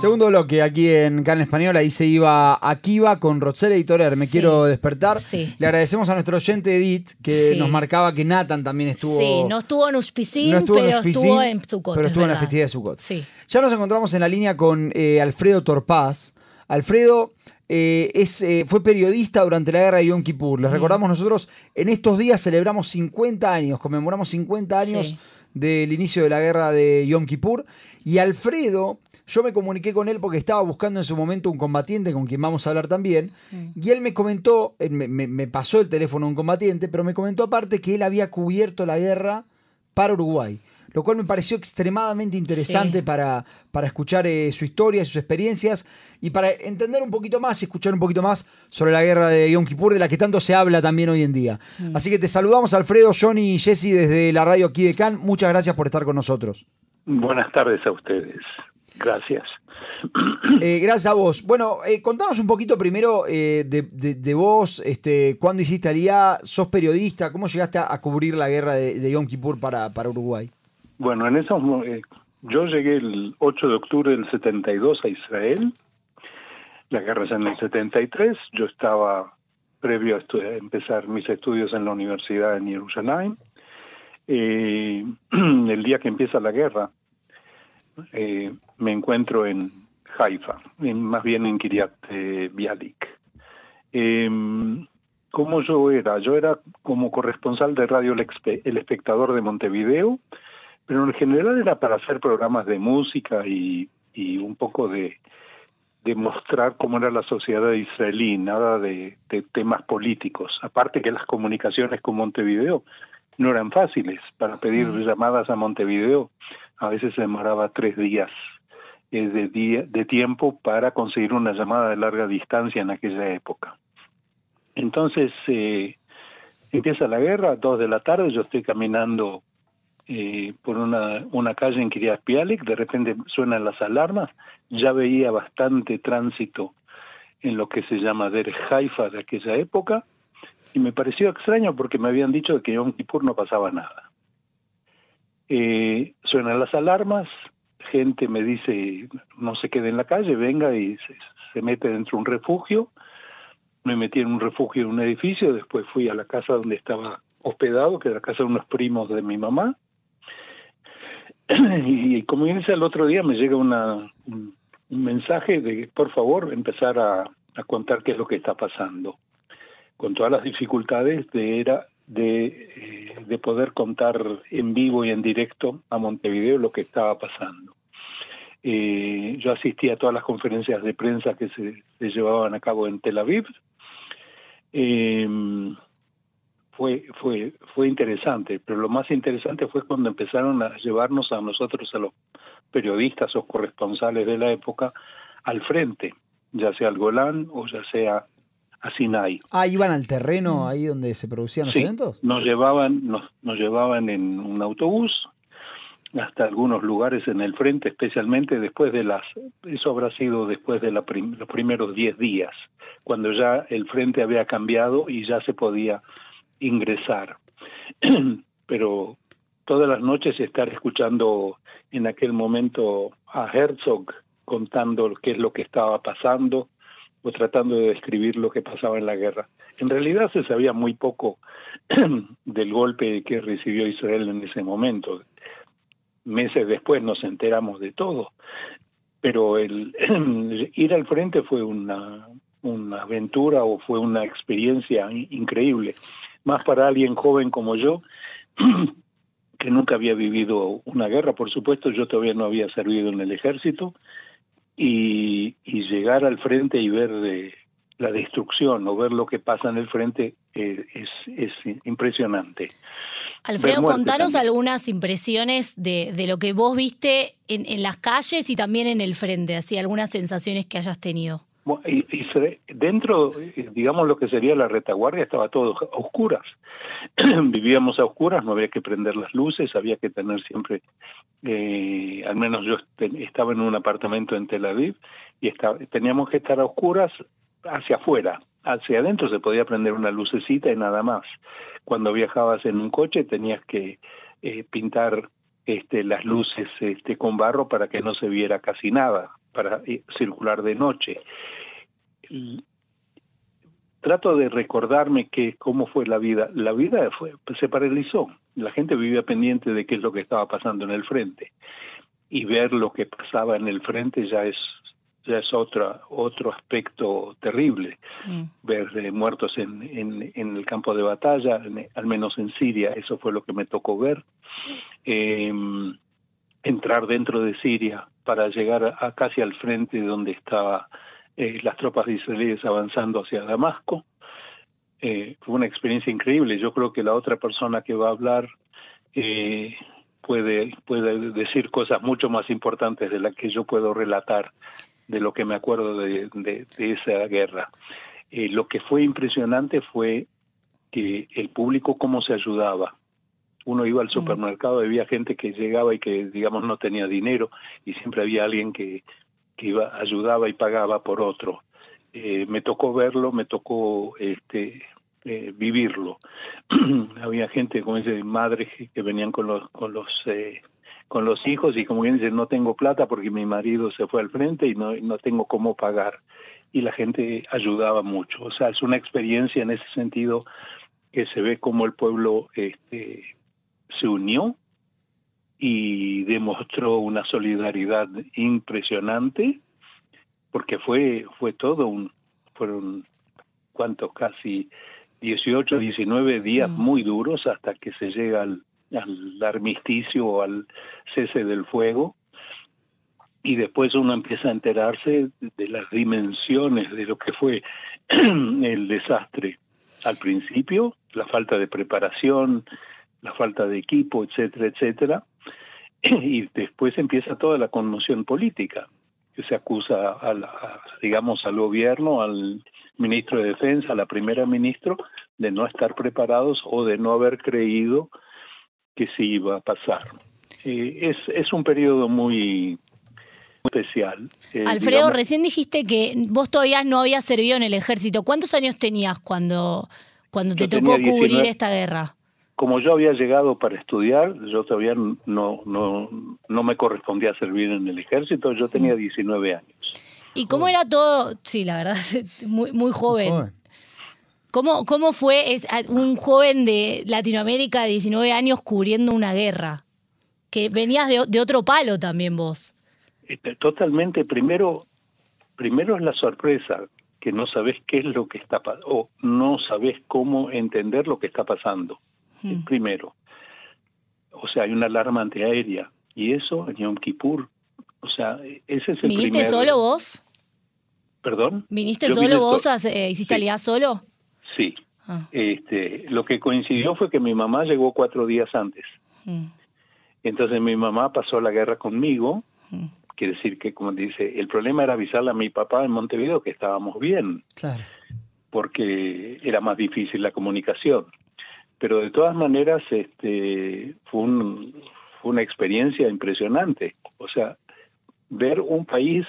Segundo bloque aquí en Can Español, ahí se iba Akiva con Roxelle Editorial, Me Quiero Despertar. Sí. Le agradecemos a nuestro oyente Edith que Sí. nos marcaba que Nathan también estuvo. Sí, no estuvo en Uspicín, no estuvo en pero Uspicín, estuvo en Sucot. pero es estuvo en la festividad de Sucot. Sí. Ya nos encontramos en la línea con eh, Alfredo Torpaz. Alfredo eh, es, eh, fue periodista durante la guerra de Yom Kippur. Les recordamos nosotros, en estos días celebramos 50 años, conmemoramos 50 años Sí. del inicio de la guerra de Yom Kippur. Y Alfredo, yo me comuniqué con él porque estaba buscando en su momento un combatiente con quien vamos a hablar también. Y él me comentó, me, me- me pasó el teléfono de un combatiente, pero me comentó aparte que él había cubierto la guerra para Uruguay. Lo cual me pareció extremadamente interesante Sí. para, para escuchar eh, su historia, sus experiencias y para entender un poquito más y escuchar un poquito más sobre la guerra de Yom Kippur, de la que tanto se habla también hoy en día. Así que te saludamos, Alfredo, Johnny y Jesse, desde la radio aquí de Cannes. Muchas gracias por estar con nosotros. Buenas tardes a ustedes. Gracias. Eh, gracias a vos. Bueno, eh, contanos un poquito primero eh, de, de- de vos, este, cuándo hiciste Aliyah, sos periodista, cómo llegaste a, a cubrir la guerra de, de Yom Kippur para, para Uruguay. Bueno, en esos eh, yo llegué el 8 de octubre del 72 a Israel. La guerra es en el 73. Yo estaba previo a, empezar mis estudios en la universidad en Jerusalén. El día que empieza la guerra, eh, me encuentro en Haifa, en- más bien en Kiryat eh, Bialik. Eh, ¿Cómo yo era? Yo era como corresponsal de Radio El, Espectador de Montevideo, pero en general era para hacer programas de música y, y un poco de, de mostrar cómo era la sociedad israelí, nada de, de temas políticos. Aparte que las comunicaciones con Montevideo no eran fáciles. Para pedir llamadas a Montevideo a veces se demoraba tres días de, día, de tiempo para conseguir una llamada de larga distancia en aquella época. Entonces eh, empieza la guerra, dos de la tarde, yo estoy caminando eh, por una, una calle en Kiryat Bialik, de repente suenan las alarmas, ya veía bastante tránsito en lo que se llama Der Haifa de aquella época, y me pareció extraño porque me habían dicho que en Kippur no pasaba nada. Eh, suenan las alarmas, gente me dice no se quede en la calle, venga y se, mete dentro de un refugio. Me metí en un refugio en un edificio, después fui a la casa donde estaba hospedado, que era la casa de unos primos de mi mamá. Y como dice el otro día, me llega un, mensaje de, por favor, empezar a, contar qué es lo que está pasando con todas las dificultades de era de, eh, de poder contar en vivo y en directo a Montevideo lo que estaba pasando. Eh, yo asistí a todas las conferencias de prensa que se, se llevaban a cabo en Tel Aviv. Eh, fue, fue, fue interesante, pero lo más interesante fue cuando empezaron a llevarnos a nosotros, a los periodistas o corresponsales de la época, al frente, ya sea al Golán o ya sea a Sinai. Ah, iban al terreno ahí donde se producían los Sí, eventos. nos llevaban, nos, nos llevaban en un autobús hasta algunos lugares en el frente, especialmente después de las, eso habrá sido después de la prim- los primeros 10 días, cuando ya el frente había cambiado y ya se podía ingresar. Pero todas las noches estar escuchando en aquel momento a Herzog contando qué es lo que estaba pasando o tratando de describir lo que pasaba en la guerra. En realidad se sabía muy poco del golpe que recibió Israel en ese momento. Meses después nos enteramos de todo, pero el ir al frente fue una, aventura o fue una experiencia in- increíble, más para alguien joven como yo, que nunca había vivido una guerra, por supuesto, yo todavía no había servido en el ejército, y, y llegar al frente y ver la destrucción o ver lo que pasa en el frente eh, es, es impresionante. Alfredo, contanos también. algunas impresiones de, de lo que vos viste en, en las calles y también en el frente, así algunas sensaciones que hayas tenido. Bueno, Y, y se- dentro, eh, digamos lo que sería la retaguardia, estaba todo a oscuras. Vivíamos a oscuras, no había que prender las luces, había que tener siempre, eh, al menos yo este- estaba en un apartamento en Tel Aviv y estaba- teníamos que estar a oscuras hacia afuera. Hacia adentro se podía prender una lucecita y nada más. Cuando viajabas en un coche tenías que eh, pintar este, las luces este, con barro para que no se viera casi nada, para circular de noche. Trato de recordarme que cómo fue la vida. La vida fue, se paralizó. La gente vivía pendiente de qué es lo que estaba pasando en el frente. Y ver lo que pasaba en el frente ya es ya es otro, otro aspecto terrible. Mm. Ver muertos en, en, el campo de batalla, al menos en Siria, eso fue lo que me tocó ver. Em, entrar dentro de Siria para llegar a, casi al frente donde estaban eh, las tropas israelíes avanzando hacia Damasco. Eh, fue una experiencia increíble. Yo creo que la otra persona que va a hablar eh, puede, puede decir cosas mucho más importantes de las que yo puedo relatar de lo que me acuerdo de, de, esa guerra. Eh, lo que fue impresionante fue que el público cómo se ayudaba. Uno iba al mm. supermercado, había gente que llegaba y que, digamos, no tenía dinero y siempre había alguien que, que iba, ayudaba y pagaba por otro. Eh, me tocó verlo, me tocó este, eh, vivirlo. había gente, como dice, madres que venían con los, con los con los hijos y como bien dice, no tengo plata porque mi marido se fue al frente y no, no tengo cómo pagar. Y la gente ayudaba mucho. O sea, es una experiencia en ese sentido que se ve como el pueblo este, se unió y demostró una solidaridad impresionante porque fue fue todo un fueron cuántos casi 18 19 días mm. muy duros hasta que se llega al, al armisticio o al cese del fuego y después uno empieza a enterarse de las dimensiones de lo que fue el desastre. Al principio, la falta de preparación, la falta de equipo, etcétera, etcétera, y después empieza toda la conmoción política, que se acusa, a digamos, al gobierno, al ministro de Defensa, a la primera ministra, de no estar preparados o de no haber creído que se iba a pasar. Eh, es, es un periodo muy, especial. Eh, Alfredo, recién dijiste que vos todavía no habías servido en el ejército. ¿Cuántos años tenías cuando, cuando te tocó cubrir esta guerra? Como yo había llegado para estudiar, yo todavía no, no, no me correspondía servir en el ejército, yo tenía 19 años. ¿Y cómo era todo? Sí, la verdad, muy, muy joven. ¿Cómo, ¿Cómo fue es, un joven de Latinoamérica de 19 años cubriendo una guerra? Que venías de, otro palo también vos. Este, totalmente. Primero, primero es la sorpresa, que no sabes qué es lo que está pasando, o no sabes cómo entender lo que está pasando. Hmm. Primero. O sea, hay una alarma antiaérea. Y eso en Yom Kippur. O sea, ese es el ¿Viniste solo vos? ¿Perdón? ¿Viniste solo vos? Eh, ¿Hiciste sí. solo? Sí. Ah. Este, lo que coincidió fue que mi mamá llegó cuatro días antes. Mm. Entonces mi mamá pasó la guerra conmigo. Mm. Quiere decir que, como dice, el problema era avisarle a mi papá en Montevideo que estábamos bien. Claro. Porque era más difícil la comunicación. Pero de todas maneras, este, fue, un, fue una experiencia impresionante. O sea, ver un país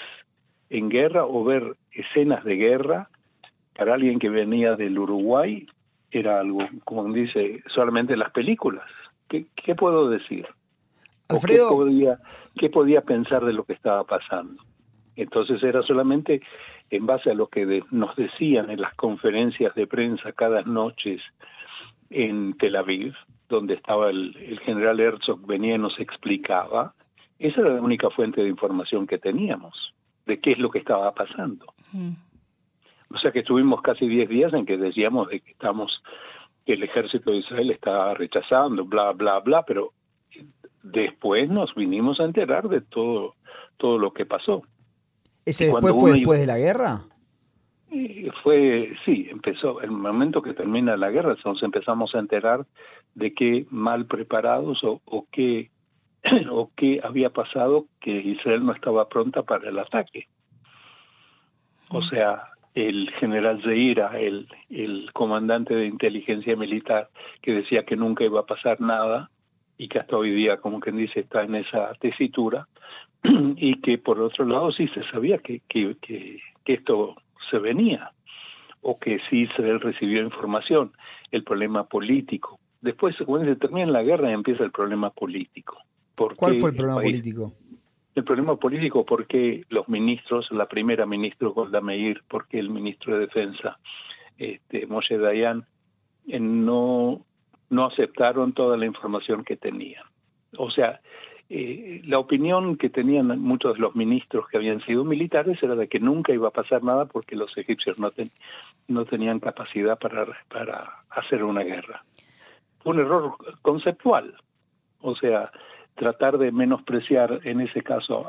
en guerra o ver escenas de guerra para alguien que venía del Uruguay era algo, como dice, solamente las películas. ¿Qué, puedo decir? Alfredo. Qué podía, ¿Qué podía pensar de lo que estaba pasando? Entonces era solamente en base a lo que nos decían en las conferencias de prensa cada noche en Tel Aviv, donde estaba el, general Herzog, venía y nos explicaba. Esa era la única fuente de información que teníamos de qué es lo que estaba pasando. O sea que estuvimos casi 10 días en que decíamos de que estamos, que el ejército de Israel estaba rechazando, bla, bla, bla, pero después nos vinimos a enterar de todo, todo lo que pasó. ¿Ese después fue después de la guerra? Fue, sí, empezó, el momento que termina la guerra, nos empezamos a enterar de qué mal preparados o, o qué o qué había pasado que Israel no estaba pronta para el ataque. O sea, el general Zeira, el, el comandante de inteligencia militar, que decía que nunca iba a pasar nada y que hasta hoy día, como quien dice, está en esa tesitura, y que por otro lado sí se sabía que, que, que, esto se venía, o que sí Israel recibió información, el problema político. Después, cuando se termina la guerra, empieza el problema político. ¿Cuál fue el problema político? El problema político porque los ministros, la primera ministra Golda Meir, porque el ministro de Defensa, este, Moshe Dayan, eh, no, no aceptaron toda la información que tenían. O sea, eh, la opinión que tenían muchos de los ministros que habían sido militares era de que nunca iba a pasar nada porque los egipcios no, no tenían capacidad para, para hacer una guerra. Fue un error conceptual. O sea, tratar de menospreciar en ese caso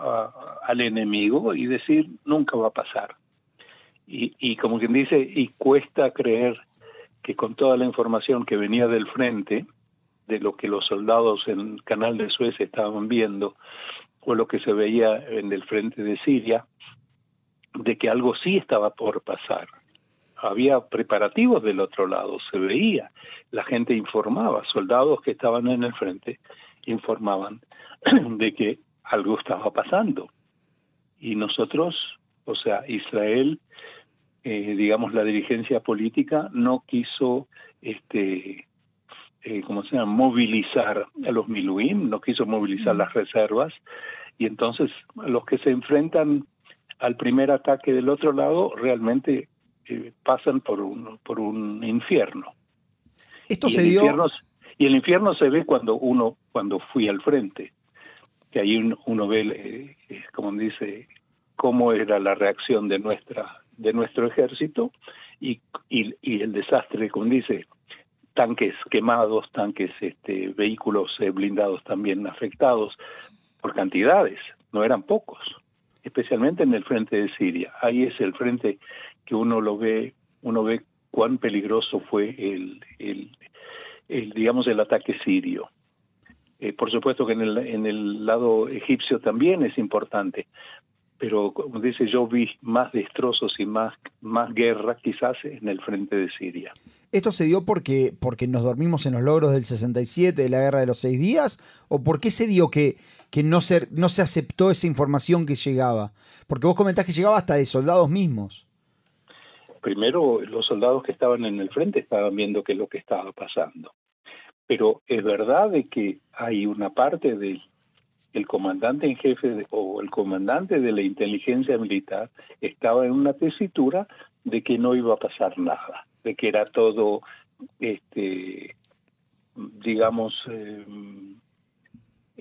al enemigo y decir nunca va a pasar. Y, y como quien dice, y cuesta creer que con toda la información que venía del frente, de lo que los soldados en el canal de Suez estaban viendo, o lo que se veía en el frente de Siria, de que algo sí estaba por pasar. Había preparativos del otro lado, se veía, la gente informaba, soldados que estaban en el frente informaban de que algo estaba pasando. Y nosotros, o sea, Israel, eh, digamos, la dirigencia política no quiso, este, eh, ¿cómo se llama?, movilizar a los Miluim, no quiso movilizar las reservas, y entonces los que se enfrentan al primer ataque del otro lado realmente eh, pasan por un, por un infierno. Esto se dio... Y el infierno se ve cuando uno, cuando fui al frente, que ahí uno, ve, eh, eh, como dice, cómo era la reacción de nuestra, de nuestro ejército y, y, el desastre, como dice, tanques quemados, tanques, este, vehículos eh, blindados también afectados por cantidades, no eran pocos, especialmente en el frente de Siria. Ahí es el frente que uno lo ve, uno ve cuán peligroso fue el, el, digamos, el ataque sirio. Eh, por supuesto que en el, en el lado egipcio también es importante, pero como dice, yo vi más destrozos y más, más guerra quizás en el frente de Siria. ¿Esto se dio porque, porque nos dormimos en los logros del 67, de la guerra de los seis días? ¿O por qué se dio que, que no, se, no se aceptó esa información que llegaba? Porque vos comentás que llegaba hasta de soldados mismos primero los soldados que estaban en el frente estaban viendo qué es lo que estaba pasando. Pero es verdad de que hay una parte del el comandante en jefe o el comandante de la inteligencia militar estaba en una tesitura de que no iba a pasar nada, de que era todo, este, digamos, eh,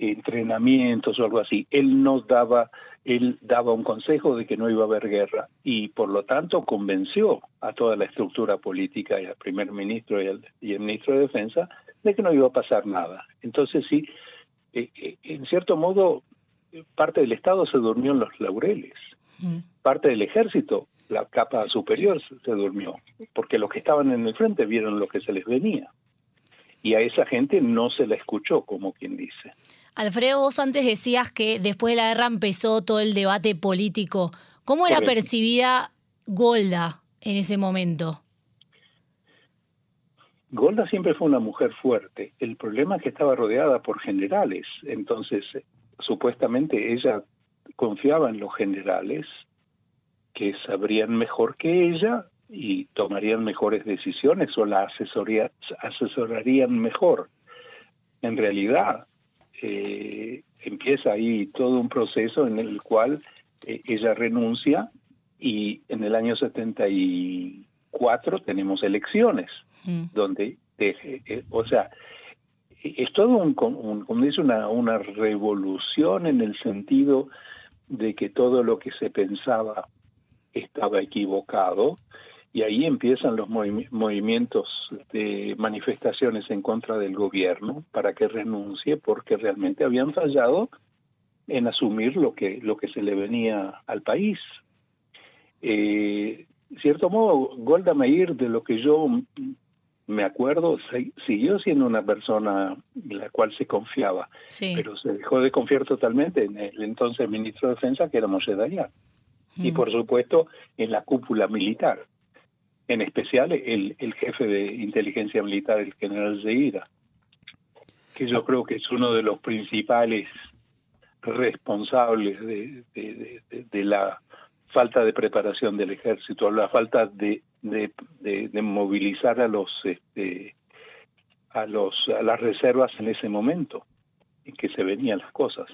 entrenamientos o algo así. Él nos daba él daba un consejo de que no iba a haber guerra y por lo tanto convenció a toda la estructura política y al primer ministro y al y el ministro de defensa de que no iba a pasar nada. Entonces sí, eh, eh, en cierto modo parte del Estado se durmió en los laureles, parte del ejército, la capa superior se durmió, porque los que estaban en el frente vieron lo que se les venía y a esa gente no se la escuchó, como quien dice. Alfredo, vos antes decías que después de la guerra empezó todo el debate político. ¿Cómo era percibida Golda en ese momento? Golda siempre fue una mujer fuerte. El problema es que estaba rodeada por generales. Entonces, supuestamente ella confiaba en los generales que sabrían mejor que ella y tomarían mejores decisiones o la asesorarían mejor. En realidad, eh, empieza ahí todo un proceso en el cual eh, ella renuncia y en el año 74 tenemos elecciones, mm. donde, eh, o sea, es todo un, como dice, una, una revolución en el sentido de que todo lo que se pensaba estaba equivocado y ahí empiezan los movimientos de manifestaciones en contra del gobierno para que renuncie porque realmente habían fallado en asumir lo que lo que se le venía al país. Eh, cierto modo, Golda Meir, de lo que yo me acuerdo, siguió siendo una persona en la cual se confiaba, pero se dejó de confiar totalmente en el entonces ministro de Defensa, que era Moshe Dayan, y mm. por supuesto en la cúpula militar en especial el, el jefe de inteligencia militar, el general Zeira, que yo creo que es uno de los principales responsables de, de, la falta de preparación del ejército, la falta de, de, movilizar a los este, a los a las reservas en ese momento en que se venían las cosas.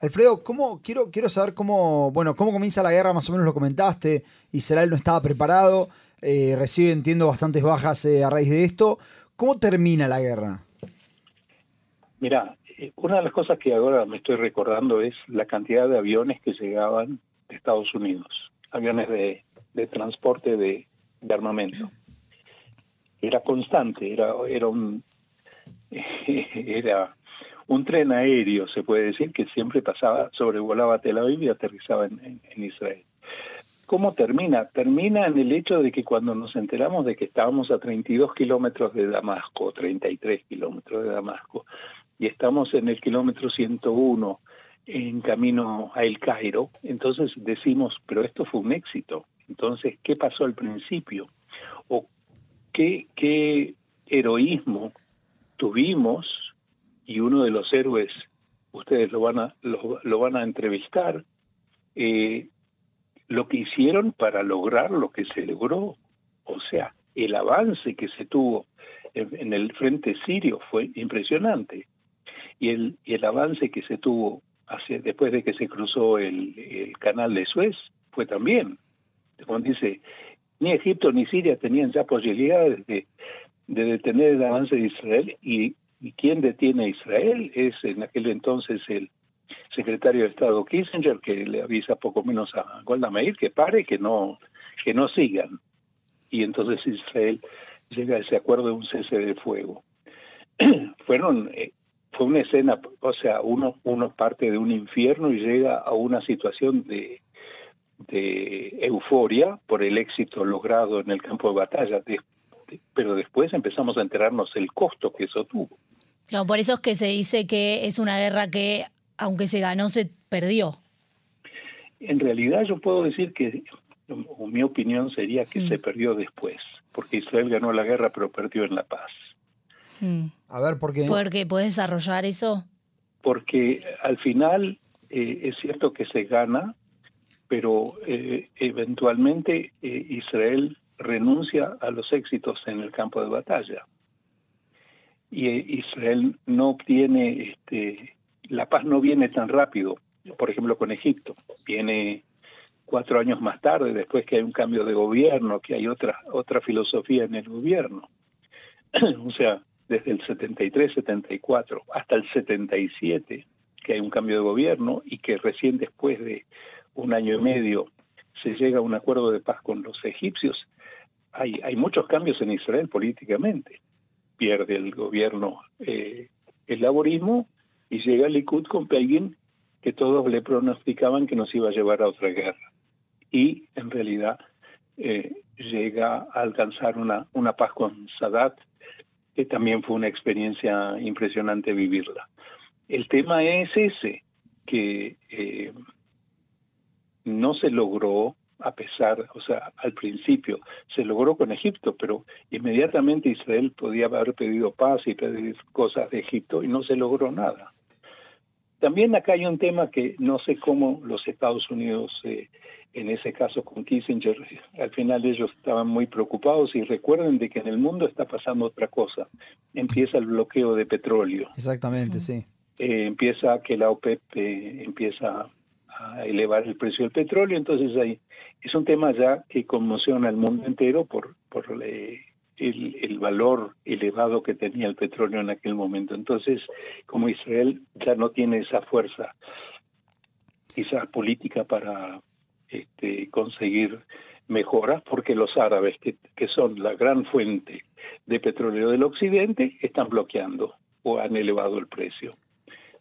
Alfredo, ¿cómo, quiero, quiero saber cómo, bueno, cómo comienza la guerra, más o menos lo comentaste, Israel no estaba preparado, eh, recibe, entiendo, bastantes bajas eh, a raíz de esto. ¿Cómo termina la guerra? Mira, eh, una de las cosas que ahora me estoy recordando es la cantidad de aviones que llegaban de Estados Unidos, aviones de, transporte de, armamento. Era constante, era, era un era un tren aéreo, se puede decir, que siempre pasaba, sobrevolaba Tel Aviv y aterrizaba en, Israel. ¿Cómo termina? Termina en el hecho de que cuando nos enteramos de que estábamos a 32 kilómetros de Damasco, 33 kilómetros de Damasco, y estamos en el kilómetro 101 en camino a El Cairo, entonces decimos, pero esto fue un éxito. Entonces, ¿qué pasó al principio? ¿O qué, heroísmo tuvimos y uno de los héroes, ustedes lo van a, lo, van a entrevistar, eh, lo que hicieron para lograr lo que se logró. O sea, el avance que se tuvo en, el frente sirio fue impresionante. Y el, el avance que se tuvo hacia, después de que se cruzó el, canal de Suez fue también. Como dice, ni Egipto ni Siria tenían ya posibilidades de, de detener el avance de Israel y ¿Y quién detiene a Israel? Es en aquel entonces el secretario de Estado Kissinger que le avisa poco menos a Golda Meir que pare, que no, que no sigan. Y entonces Israel llega a ese acuerdo de un cese de fuego. Fueron, eh, fue una escena, o sea, uno, uno parte de un infierno y llega a una situación de, de euforia por el éxito logrado en el campo de batalla, pero después empezamos a enterarnos el costo que eso tuvo. por eso es que se dice que es una guerra que, aunque se ganó, se perdió. En realidad yo puedo decir que, mi opinión sería que se perdió después, porque Israel ganó la guerra pero perdió en la paz. Mm. A ver, ¿por qué? Porque puedes desarrollar eso. Porque al final eh, es cierto que se gana, pero eh, eventualmente eh, Israel renuncia a los éxitos en el campo de batalla. Y eh, Israel no obtiene, este, la paz no viene tan rápido, por ejemplo con Egipto, viene cuatro años más tarde, después que hay un cambio de gobierno, que hay otra, otra filosofía en el gobierno. o sea, desde el 73, 74 hasta el 77, que hay un cambio de gobierno y que recién después de un año y medio se llega a un acuerdo de paz con los egipcios, hay, hay muchos cambios en Israel políticamente. Pierde el gobierno eh, el laborismo y llega el Likud con Begin que todos le pronosticaban que nos iba a llevar a otra guerra. Y en realidad eh, llega a alcanzar una, una paz con Sadat, que también fue una experiencia impresionante vivirla. El tema es ese, que eh, no se logró a pesar, o sea, al principio se logró con Egipto, pero inmediatamente Israel podía haber pedido paz y pedir cosas de Egipto y no se logró nada. También acá hay un tema que no sé cómo los Estados Unidos, eh, en ese caso con Kissinger, al final ellos estaban muy preocupados y recuerden de que en el mundo está pasando otra cosa. Empieza el bloqueo de petróleo. Exactamente, sí. Eh, empieza que la OPEP eh, empieza a elevar el precio del petróleo, entonces ahí es un tema ya que conmociona al mundo entero por, por el, el, valor elevado que tenía el petróleo en aquel momento. Entonces, como Israel ya no tiene esa fuerza, esa política para este, conseguir mejoras, porque los árabes, que, que son la gran fuente de petróleo del occidente, están bloqueando o han elevado el precio.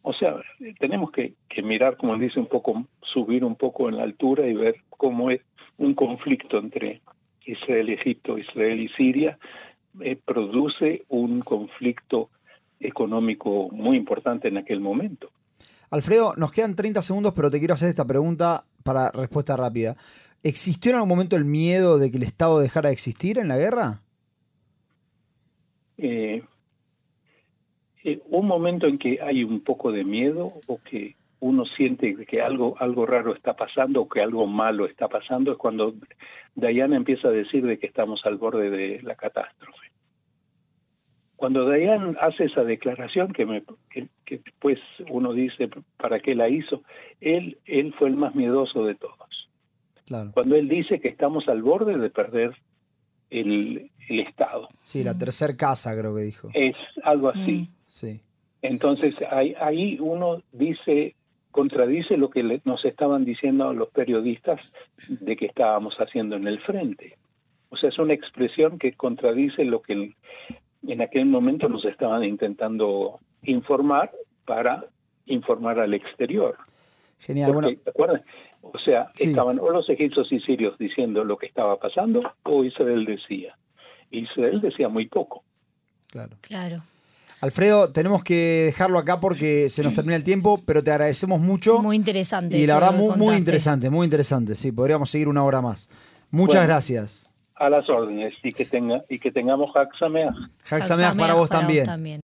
O sea, tenemos que, mirar, como dice, un poco, subir un poco en la altura y ver cómo es un conflicto entre Israel y Egipto, Israel y Siria, eh, produce un conflicto económico muy importante en aquel momento. Alfredo, nos quedan 30 segundos, pero te quiero hacer esta pregunta para respuesta rápida. ¿Existió en algún momento el miedo de que el Estado dejara de existir en la guerra? Eh, eh, un momento en que hay un poco de miedo o que uno siente que algo algo raro está pasando o que algo malo está pasando es cuando Diana empieza a decir de que estamos al borde de la catástrofe. cuando Dayan hace esa declaración que, me, que, después uno dice para qué la hizo, él, él fue el más miedoso de todos. Claro. Cuando él dice que estamos al borde de perder el, el Estado. Sí, la tercera casa creo que dijo. Es algo así. Mm. Sí. Entonces ahí, ahí uno dice, contradice lo que nos estaban diciendo los periodistas de que estábamos haciendo en el frente. O sea, es una expresión que contradice lo que en aquel momento nos estaban intentando informar para informar al exterior. Genial. bueno. ¿te acuerdas? O sea, estaban o los egipcios y sirios diciendo lo que estaba pasando o Israel decía. Israel decía muy poco. Claro. Claro. Alfredo, tenemos que dejarlo acá porque se nos termina el tiempo, pero te agradecemos mucho. Muy interesante. Y la verdad, muy, muy, interesante, muy interesante. Sí, podríamos seguir una hora más. Muchas gracias. A las órdenes y que, tenga, y que tengamos Haxameach. Haxameach para vos también.